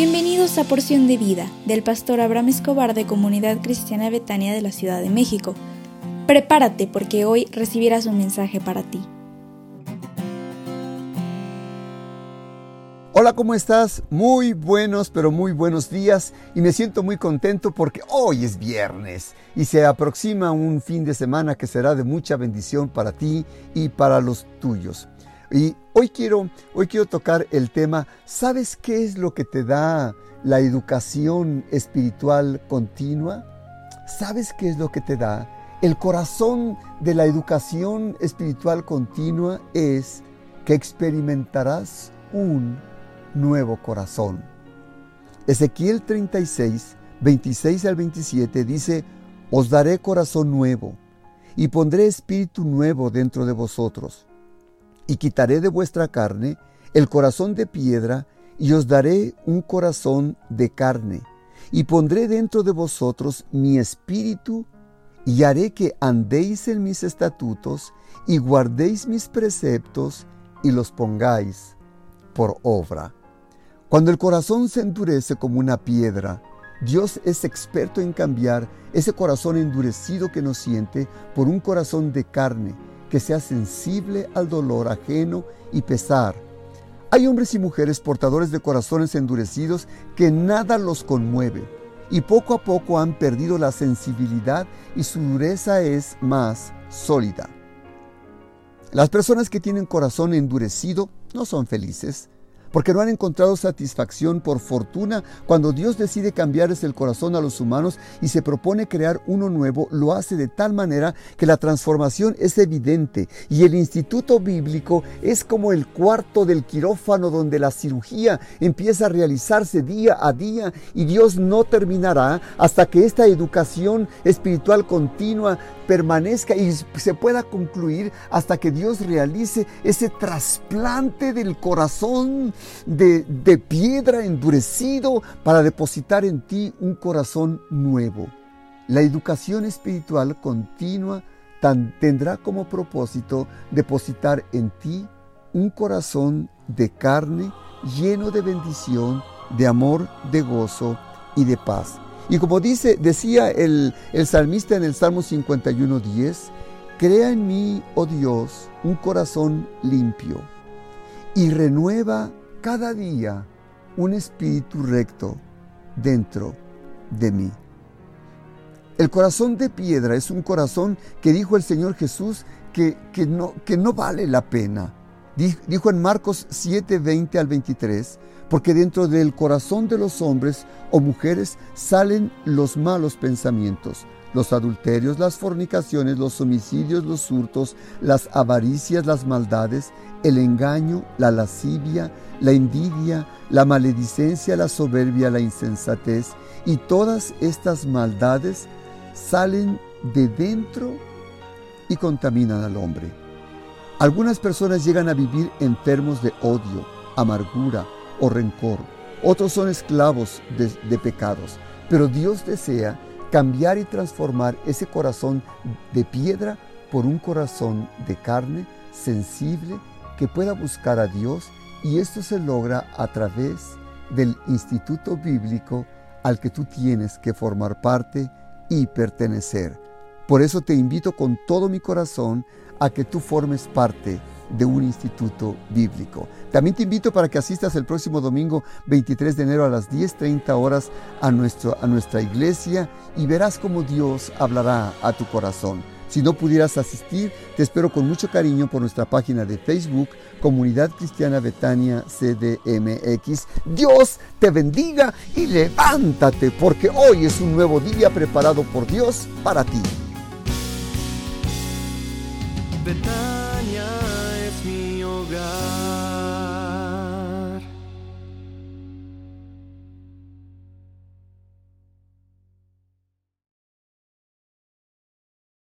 Bienvenidos a Porción de Vida del pastor Abraham Escobar de Comunidad Cristiana Betania de la Ciudad de México. Prepárate porque hoy recibirás un mensaje para ti. Hola, ¿cómo estás? Muy buenos, pero muy buenos días y me siento muy contento porque hoy es viernes y se aproxima un fin de semana que será de mucha bendición para ti y para los tuyos. Y hoy quiero, hoy quiero tocar el tema, ¿sabes qué es lo que te da la educación espiritual continua? ¿Sabes qué es lo que te da? El corazón de la educación espiritual continua es que experimentarás un nuevo corazón. Ezequiel 36, 26 al 27 dice, Os daré corazón nuevo y pondré espíritu nuevo dentro de vosotros y quitaré de vuestra carne el corazón de piedra, y os daré un corazón de carne, y pondré dentro de vosotros mi espíritu, y haré que andéis en mis estatutos, y guardéis mis preceptos, y los pongáis por obra. Cuando el corazón se endurece como una piedra, Dios es experto en cambiar ese corazón endurecido que nos siente por un corazón de carne, que sea sensible al dolor ajeno y pesar. Hay hombres y mujeres portadores de corazones endurecidos que nada los conmueve y poco a poco han perdido la sensibilidad y su dureza es más sólida. Las personas que tienen corazón endurecido no son felices, porque no han encontrado satisfacción por fortuna. Cuando Dios decide cambiarles el corazón a los humanos y se propone crear uno nuevo, lo hace de tal manera que la transformación es evidente y el instituto bíblico es como el cuarto del quirófano donde la cirugía empieza a realizarse día a día y Dios no terminará hasta que esta educación espiritual continua permanezca y se pueda concluir hasta que Dios realice ese trasplante del corazón de, piedra endurecido para depositar en ti un corazón nuevo. La educación espiritual continua tendrá como propósito depositar en ti un corazón de carne lleno de bendición, de amor, de gozo y de paz. Y como dice, decía el, el salmista en el Salmo 51.10, crea en mí, oh Dios, un corazón limpio y renueva cada día un espíritu recto dentro de mí. El corazón de piedra es un corazón que dijo el Señor Jesús que, que, no, que no vale la pena. Dijo en Marcos 7, 20 al 23, porque dentro del corazón de los hombres o mujeres salen los malos pensamientos los adulterios, las fornicaciones, los homicidios, los hurtos, las avaricias, las maldades, el engaño, la lascivia, la envidia, la maledicencia, la soberbia, la insensatez. Y todas estas maldades salen de dentro y contaminan al hombre. Algunas personas llegan a vivir enfermos de odio, amargura o rencor. Otros son esclavos de, de pecados. Pero Dios desea cambiar y transformar ese corazón de piedra por un corazón de carne sensible que pueda buscar a Dios y esto se logra a través del instituto bíblico al que tú tienes que formar parte y pertenecer. Por eso te invito con todo mi corazón a que tú formes parte de un instituto bíblico. También te invito para que asistas el próximo domingo 23 de enero a las 10.30 horas a, nuestro, a nuestra iglesia y verás cómo Dios hablará a tu corazón. Si no pudieras asistir, te espero con mucho cariño por nuestra página de Facebook, Comunidad Cristiana Betania CDMX. Dios te bendiga y levántate porque hoy es un nuevo día preparado por Dios para ti.